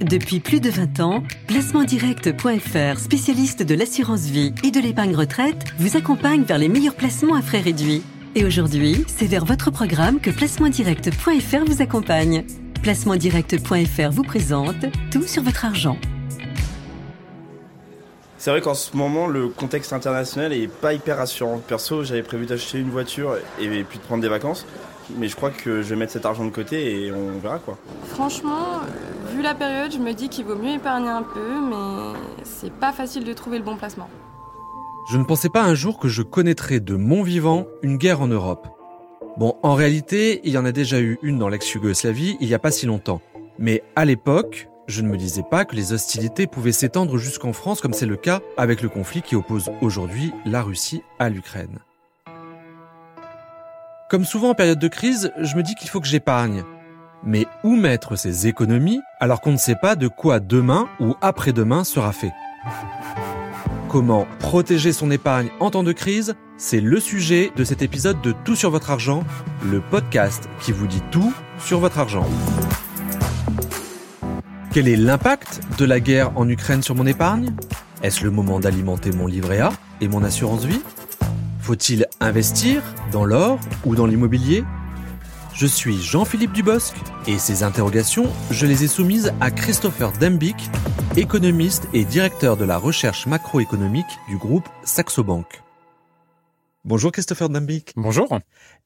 Depuis plus de 20 ans, placementdirect.fr, spécialiste de l'assurance vie et de l'épargne retraite, vous accompagne vers les meilleurs placements à frais réduits. Et aujourd'hui, c'est vers votre programme que placementdirect.fr vous accompagne. Placementdirect.fr vous présente tout sur votre argent. C'est vrai qu'en ce moment, le contexte international est pas hyper rassurant. Perso, j'avais prévu d'acheter une voiture et puis de prendre des vacances. Mais je crois que je vais mettre cet argent de côté et on verra quoi. Franchement, vu la période, je me dis qu'il vaut mieux épargner un peu, mais c'est pas facile de trouver le bon placement. Je ne pensais pas un jour que je connaîtrais de mon vivant une guerre en Europe. Bon, en réalité, il y en a déjà eu une dans l'ex-Yougoslavie il n'y a pas si longtemps. Mais à l'époque, je ne me disais pas que les hostilités pouvaient s'étendre jusqu'en France comme c'est le cas avec le conflit qui oppose aujourd'hui la Russie à l'Ukraine. Comme souvent en période de crise, je me dis qu'il faut que j'épargne. Mais où mettre ces économies alors qu'on ne sait pas de quoi demain ou après-demain sera fait? Comment protéger son épargne en temps de crise? C'est le sujet de cet épisode de Tout sur votre argent, le podcast qui vous dit tout sur votre argent. Quel est l'impact de la guerre en Ukraine sur mon épargne? Est-ce le moment d'alimenter mon livret A et mon assurance vie? Faut-il investir dans l'or ou dans l'immobilier? Je suis Jean-Philippe Dubosc et ces interrogations, je les ai soumises à Christopher Dembick, économiste et directeur de la recherche macroéconomique du groupe Saxo Bank. Bonjour Christopher Dembick. Bonjour.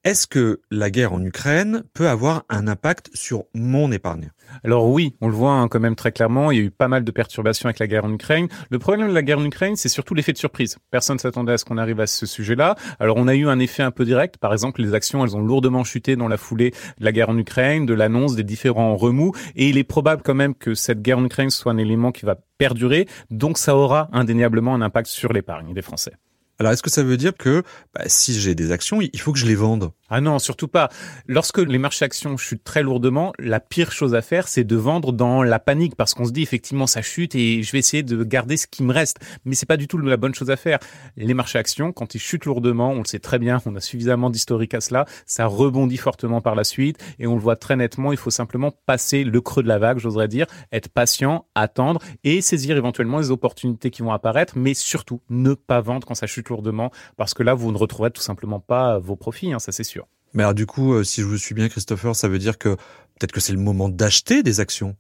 Est-ce que la guerre en Ukraine peut avoir un impact sur mon épargne? Alors oui, on le voit hein, quand même très clairement, il y a eu pas mal de perturbations avec la guerre en Ukraine. Le problème de la guerre en Ukraine, c'est surtout l'effet de surprise. Personne ne s'attendait à ce qu'on arrive à ce sujet-là. Alors on a eu un effet un peu direct, par exemple les actions, elles ont lourdement chuté dans la foulée de la guerre en Ukraine, de l'annonce des différents remous, et il est probable quand même que cette guerre en Ukraine soit un élément qui va perdurer, donc ça aura indéniablement un impact sur l'épargne des Français. Alors, est-ce que ça veut dire que bah, si j'ai des actions, il faut que je les vende? Ah non, surtout pas. Lorsque les marchés actions chutent très lourdement, la pire chose à faire, c'est de vendre dans la panique parce qu'on se dit effectivement ça chute et je vais essayer de garder ce qui me reste. Mais c'est pas du tout la bonne chose à faire. Les marchés actions, quand ils chutent lourdement, on le sait très bien, on a suffisamment d'historique à cela, ça rebondit fortement par la suite et on le voit très nettement. Il faut simplement passer le creux de la vague, j'oserais dire, être patient, attendre et saisir éventuellement les opportunités qui vont apparaître, mais surtout ne pas vendre quand ça chute lourdement, parce que là, vous ne retrouverez tout simplement pas vos profits, hein, ça c'est sûr. Mais alors du coup, euh, si je vous suis bien, Christopher, ça veut dire que peut-être que c'est le moment d'acheter des actions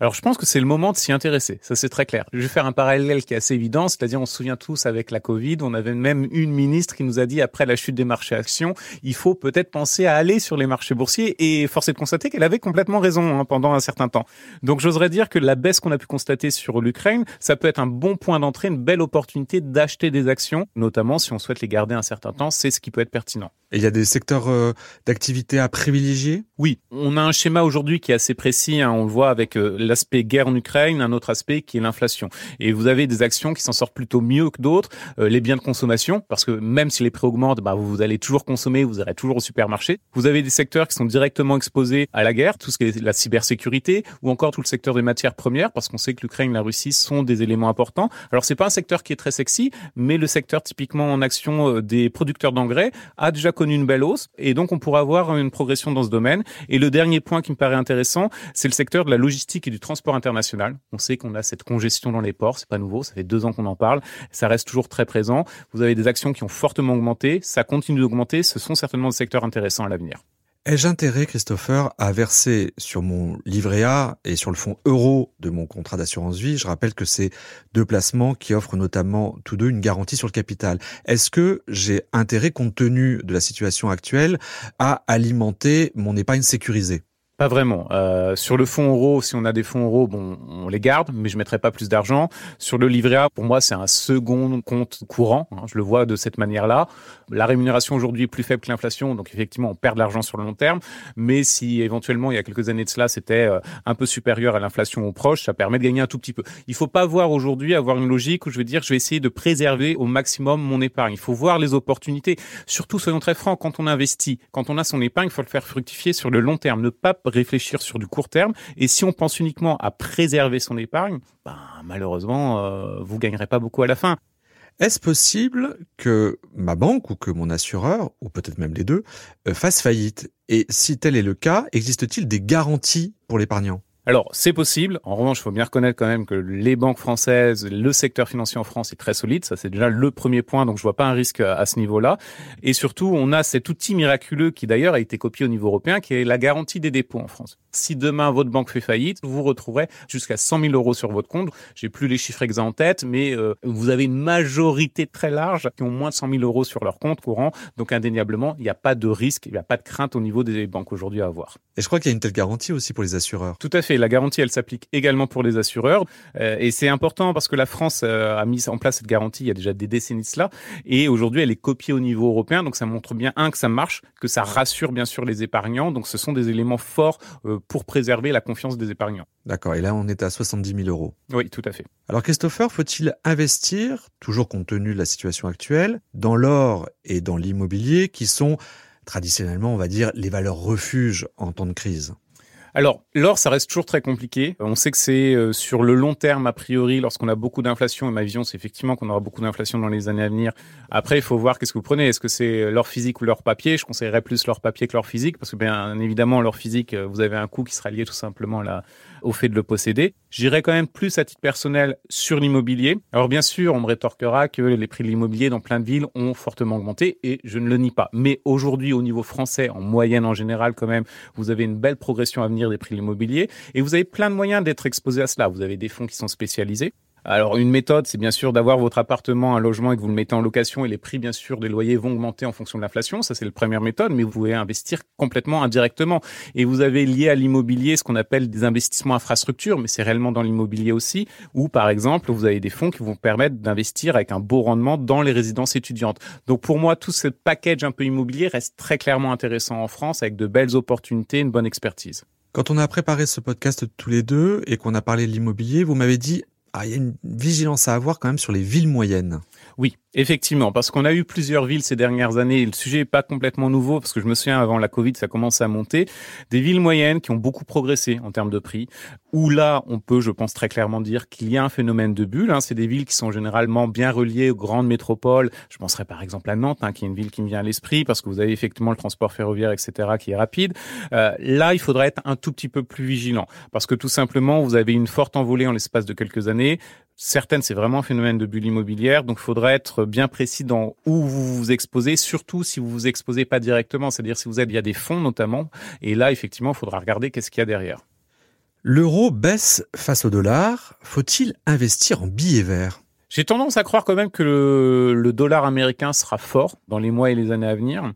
alors je pense que c'est le moment de s'y intéresser, ça c'est très clair. Je vais faire un parallèle qui est assez évident, c'est-à-dire on se souvient tous avec la Covid, on avait même une ministre qui nous a dit après la chute des marchés actions, il faut peut-être penser à aller sur les marchés boursiers et force est de constater qu'elle avait complètement raison hein, pendant un certain temps. Donc j'oserais dire que la baisse qu'on a pu constater sur l'Ukraine, ça peut être un bon point d'entrée, une belle opportunité d'acheter des actions, notamment si on souhaite les garder un certain temps, c'est ce qui peut être pertinent. Et il y a des secteurs euh, d'activité à privilégier? Oui, on a un schéma aujourd'hui qui est assez précis, hein, on le voit avec euh, l'aspect guerre en Ukraine, un autre aspect qui est l'inflation. Et vous avez des actions qui s'en sortent plutôt mieux que d'autres, euh, les biens de consommation, parce que même si les prix augmentent, bah, vous allez toujours consommer, vous irez toujours au supermarché. Vous avez des secteurs qui sont directement exposés à la guerre, tout ce qui est la cybersécurité, ou encore tout le secteur des matières premières, parce qu'on sait que l'Ukraine et la Russie sont des éléments importants. Alors c'est pas un secteur qui est très sexy, mais le secteur typiquement en action des producteurs d'engrais a déjà une belle hausse et donc on pourra avoir une progression dans ce domaine. Et le dernier point qui me paraît intéressant, c'est le secteur de la logistique et du transport international. On sait qu'on a cette congestion dans les ports, c'est pas nouveau, ça fait deux ans qu'on en parle, ça reste toujours très présent. Vous avez des actions qui ont fortement augmenté, ça continue d'augmenter, ce sont certainement des secteurs intéressants à l'avenir. Ai-je intérêt, Christopher, à verser sur mon livret A et sur le fonds euro de mon contrat d'assurance vie? Je rappelle que c'est deux placements qui offrent notamment tous deux une garantie sur le capital. Est-ce que j'ai intérêt, compte tenu de la situation actuelle, à alimenter mon épargne sécurisée? Pas vraiment. Euh, sur le fonds euro, si on a des fonds euros, bon, on les garde, mais je mettrai pas plus d'argent. Sur le livret A, pour moi, c'est un second compte courant. Hein, je le vois de cette manière-là. La rémunération aujourd'hui est plus faible que l'inflation, donc effectivement, on perd de l'argent sur le long terme. Mais si éventuellement, il y a quelques années de cela, c'était euh, un peu supérieur à l'inflation ou proche, ça permet de gagner un tout petit peu. Il faut pas voir aujourd'hui avoir une logique où je vais dire, je vais essayer de préserver au maximum mon épargne. Il faut voir les opportunités. Surtout, soyons très francs, quand on investit, quand on a son épargne, il faut le faire fructifier sur le long terme. Ne pas réfléchir sur du court terme. Et si on pense uniquement à préserver son épargne, ben, malheureusement, euh, vous gagnerez pas beaucoup à la fin. Est-ce possible que ma banque ou que mon assureur, ou peut-être même les deux, euh, fasse faillite? Et si tel est le cas, existe-t-il des garanties pour l'épargnant? Alors, c'est possible. En revanche, il faut bien reconnaître quand même que les banques françaises, le secteur financier en France est très solide. Ça, c'est déjà le premier point. Donc, je vois pas un risque à ce niveau-là. Et surtout, on a cet outil miraculeux qui d'ailleurs a été copié au niveau européen, qui est la garantie des dépôts en France. Si demain votre banque fait faillite, vous retrouverez jusqu'à 100 000 euros sur votre compte. J'ai plus les chiffres exacts en tête, mais euh, vous avez une majorité très large qui ont moins de 100 000 euros sur leur compte courant. Donc indéniablement, il n'y a pas de risque, il n'y a pas de crainte au niveau des banques aujourd'hui à avoir. Et je crois qu'il y a une telle garantie aussi pour les assureurs. Tout à fait. La garantie, elle s'applique également pour les assureurs. Euh, et c'est important parce que la France euh, a mis en place cette garantie il y a déjà des décennies de cela. Et aujourd'hui, elle est copiée au niveau européen. Donc ça montre bien, un, que ça marche, que ça rassure bien sûr les épargnants. Donc ce sont des éléments forts pour préserver la confiance des épargnants. D'accord, et là on est à 70 000 euros. Oui, tout à fait. Alors Christopher, faut-il investir, toujours compte tenu de la situation actuelle, dans l'or et dans l'immobilier qui sont traditionnellement, on va dire, les valeurs refuges en temps de crise? Alors, l'or, ça reste toujours très compliqué. On sait que c'est euh, sur le long terme, a priori, lorsqu'on a beaucoup d'inflation, et ma vision, c'est effectivement qu'on aura beaucoup d'inflation dans les années à venir. Après, il faut voir qu'est-ce que vous prenez. Est-ce que c'est l'or physique ou l'or papier? Je conseillerais plus l'or papier que l'or physique, parce que bien évidemment, l'or physique, euh, vous avez un coût qui sera lié tout simplement là au fait de le posséder. J'irai quand même plus à titre personnel sur l'immobilier. Alors bien sûr, on me rétorquera que les prix de l'immobilier dans plein de villes ont fortement augmenté et je ne le nie pas. Mais aujourd'hui, au niveau français, en moyenne en général quand même, vous avez une belle progression à venir des prix de l'immobilier et vous avez plein de moyens d'être exposé à cela. Vous avez des fonds qui sont spécialisés. Alors une méthode, c'est bien sûr d'avoir votre appartement, un logement et que vous le mettez en location et les prix bien sûr des loyers vont augmenter en fonction de l'inflation. Ça c'est la première méthode, mais vous pouvez investir complètement indirectement. Et vous avez lié à l'immobilier ce qu'on appelle des investissements infrastructures, mais c'est réellement dans l'immobilier aussi, où par exemple vous avez des fonds qui vous permettent d'investir avec un beau rendement dans les résidences étudiantes. Donc pour moi, tout ce package un peu immobilier reste très clairement intéressant en France avec de belles opportunités, une bonne expertise. Quand on a préparé ce podcast tous les deux et qu'on a parlé de l'immobilier, vous m'avez dit ah, il y a une vigilance à avoir quand même sur les villes moyennes. Oui, effectivement, parce qu'on a eu plusieurs villes ces dernières années. Le sujet est pas complètement nouveau, parce que je me souviens avant la Covid, ça commence à monter. Des villes moyennes qui ont beaucoup progressé en termes de prix, où là, on peut, je pense très clairement dire qu'il y a un phénomène de bulle. Hein. C'est des villes qui sont généralement bien reliées aux grandes métropoles. Je penserais par exemple à Nantes, hein, qui est une ville qui me vient à l'esprit, parce que vous avez effectivement le transport ferroviaire, etc., qui est rapide. Euh, là, il faudrait être un tout petit peu plus vigilant, parce que tout simplement, vous avez une forte envolée en l'espace de quelques années. Certaines, c'est vraiment un phénomène de bulle immobilière, donc il faudrait être bien précis dans où vous vous exposez, surtout si vous vous exposez pas directement, c'est-à-dire si vous êtes, il y a des fonds notamment, et là, effectivement, il faudra regarder qu'est-ce qu'il y a derrière. L'euro baisse face au dollar. Faut-il investir en billets verts? J'ai tendance à croire quand même que le, le, dollar américain sera fort dans les mois et les années à venir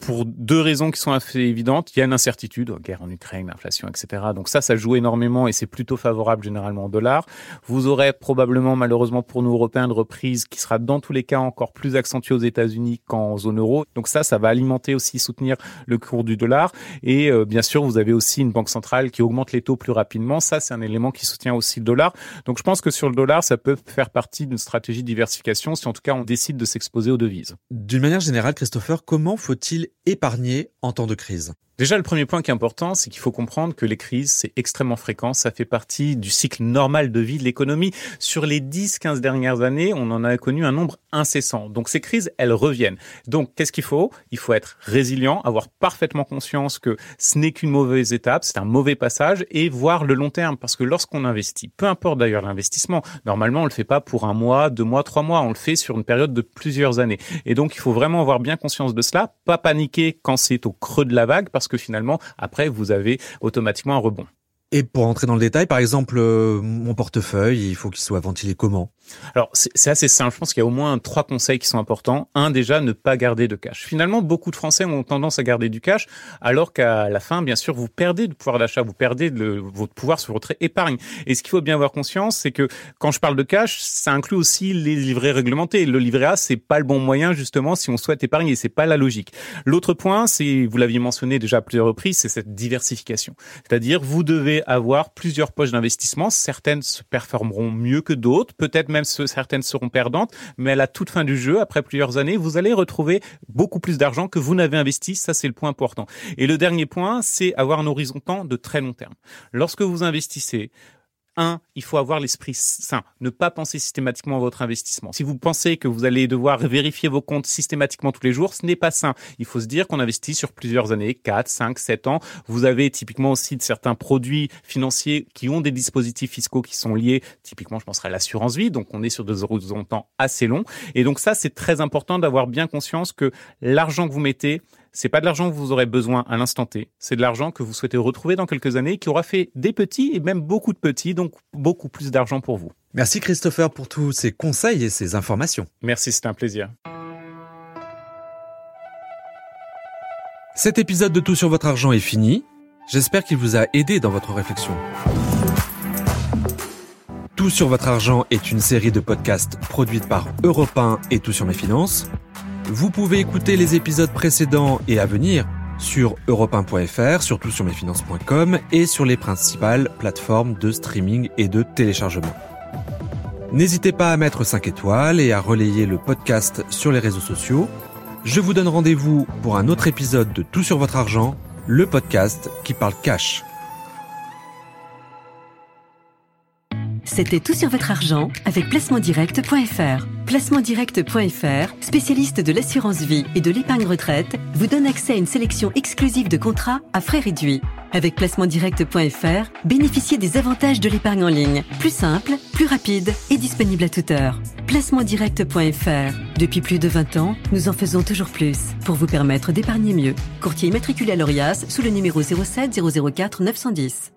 pour deux raisons qui sont assez évidentes. Il y a une incertitude, guerre en Ukraine, inflation, etc. Donc ça, ça joue énormément et c'est plutôt favorable généralement en dollars. Vous aurez probablement, malheureusement pour nous Européens, une reprise qui sera dans tous les cas encore plus accentuée aux États-Unis qu'en zone euro. Donc ça, ça va alimenter aussi, soutenir le cours du dollar. Et euh, bien sûr, vous avez aussi une banque centrale qui augmente les taux plus rapidement. Ça, c'est un élément qui soutient aussi le dollar. Donc je pense que sur le dollar, ça peut faire partie d'une stratégie de diversification si en tout cas on décide de s'exposer aux devises. D'une manière générale, Christopher, comment faut-il épargner en temps de crise Déjà, le premier point qui est important, c'est qu'il faut comprendre que les crises, c'est extrêmement fréquent. Ça fait partie du cycle normal de vie de l'économie. Sur les 10-15 dernières années, on en a connu un nombre incessant. Donc, ces crises, elles reviennent. Donc, qu'est-ce qu'il faut? Il faut être résilient, avoir parfaitement conscience que ce n'est qu'une mauvaise étape, c'est un mauvais passage et voir le long terme. Parce que lorsqu'on investit, peu importe d'ailleurs l'investissement, normalement, on le fait pas pour un mois, deux mois, trois mois. On le fait sur une période de plusieurs années. Et donc, il faut vraiment avoir bien conscience de cela, pas paniquer quand c'est au creux de la vague parce que finalement, après, vous avez automatiquement un rebond. Et pour entrer dans le détail, par exemple, euh, mon portefeuille, il faut qu'il soit ventilé comment? Alors, c'est assez simple. Je pense qu'il y a au moins trois conseils qui sont importants. Un, déjà, ne pas garder de cash. Finalement, beaucoup de Français ont tendance à garder du cash, alors qu'à la fin, bien sûr, vous perdez de pouvoir d'achat, vous perdez de votre pouvoir sur votre épargne. Et ce qu'il faut bien avoir conscience, c'est que quand je parle de cash, ça inclut aussi les livrets réglementés. Le livret A, c'est pas le bon moyen, justement, si on souhaite épargner. C'est pas la logique. L'autre point, c'est, vous l'aviez mentionné déjà à plusieurs reprises, c'est cette diversification. C'est-à-dire, vous devez avoir plusieurs poches d'investissement. Certaines se performeront mieux que d'autres, peut-être même certaines seront perdantes, mais à la toute fin du jeu, après plusieurs années, vous allez retrouver beaucoup plus d'argent que vous n'avez investi. Ça, c'est le point important. Et le dernier point, c'est avoir un horizon temps de très long terme. Lorsque vous investissez, un, il faut avoir l'esprit sain. Ne pas penser systématiquement à votre investissement. Si vous pensez que vous allez devoir vérifier vos comptes systématiquement tous les jours, ce n'est pas sain. Il faut se dire qu'on investit sur plusieurs années, 4, 5, 7 ans. Vous avez typiquement aussi de certains produits financiers qui ont des dispositifs fiscaux qui sont liés. Typiquement, je penserai à l'assurance vie. Donc, on est sur des horizons assez longs. Et donc, ça, c'est très important d'avoir bien conscience que l'argent que vous mettez, c'est pas de l'argent que vous aurez besoin à l'instant T, c'est de l'argent que vous souhaitez retrouver dans quelques années qui aura fait des petits et même beaucoup de petits, donc beaucoup plus d'argent pour vous. Merci Christopher pour tous ces conseils et ces informations. Merci, c'est un plaisir. Cet épisode de Tout sur votre argent est fini. J'espère qu'il vous a aidé dans votre réflexion. Tout sur votre argent est une série de podcasts produite par Europe 1 et Tout sur mes finances. Vous pouvez écouter les épisodes précédents et à venir sur europe1.fr, surtout sur mesfinances.com et sur les principales plateformes de streaming et de téléchargement. N'hésitez pas à mettre 5 étoiles et à relayer le podcast sur les réseaux sociaux. Je vous donne rendez-vous pour un autre épisode de Tout sur votre argent, le podcast qui parle cash. C'était tout sur votre argent avec placementdirect.fr. Placementdirect.fr, spécialiste de l'assurance vie et de l'épargne retraite, vous donne accès à une sélection exclusive de contrats à frais réduits. Avec placementdirect.fr, bénéficiez des avantages de l'épargne en ligne, plus simple, plus rapide et disponible à toute heure. Placementdirect.fr. Depuis plus de 20 ans, nous en faisons toujours plus pour vous permettre d'épargner mieux. Courtier immatriculé à l'ORIAS sous le numéro 07 004 910.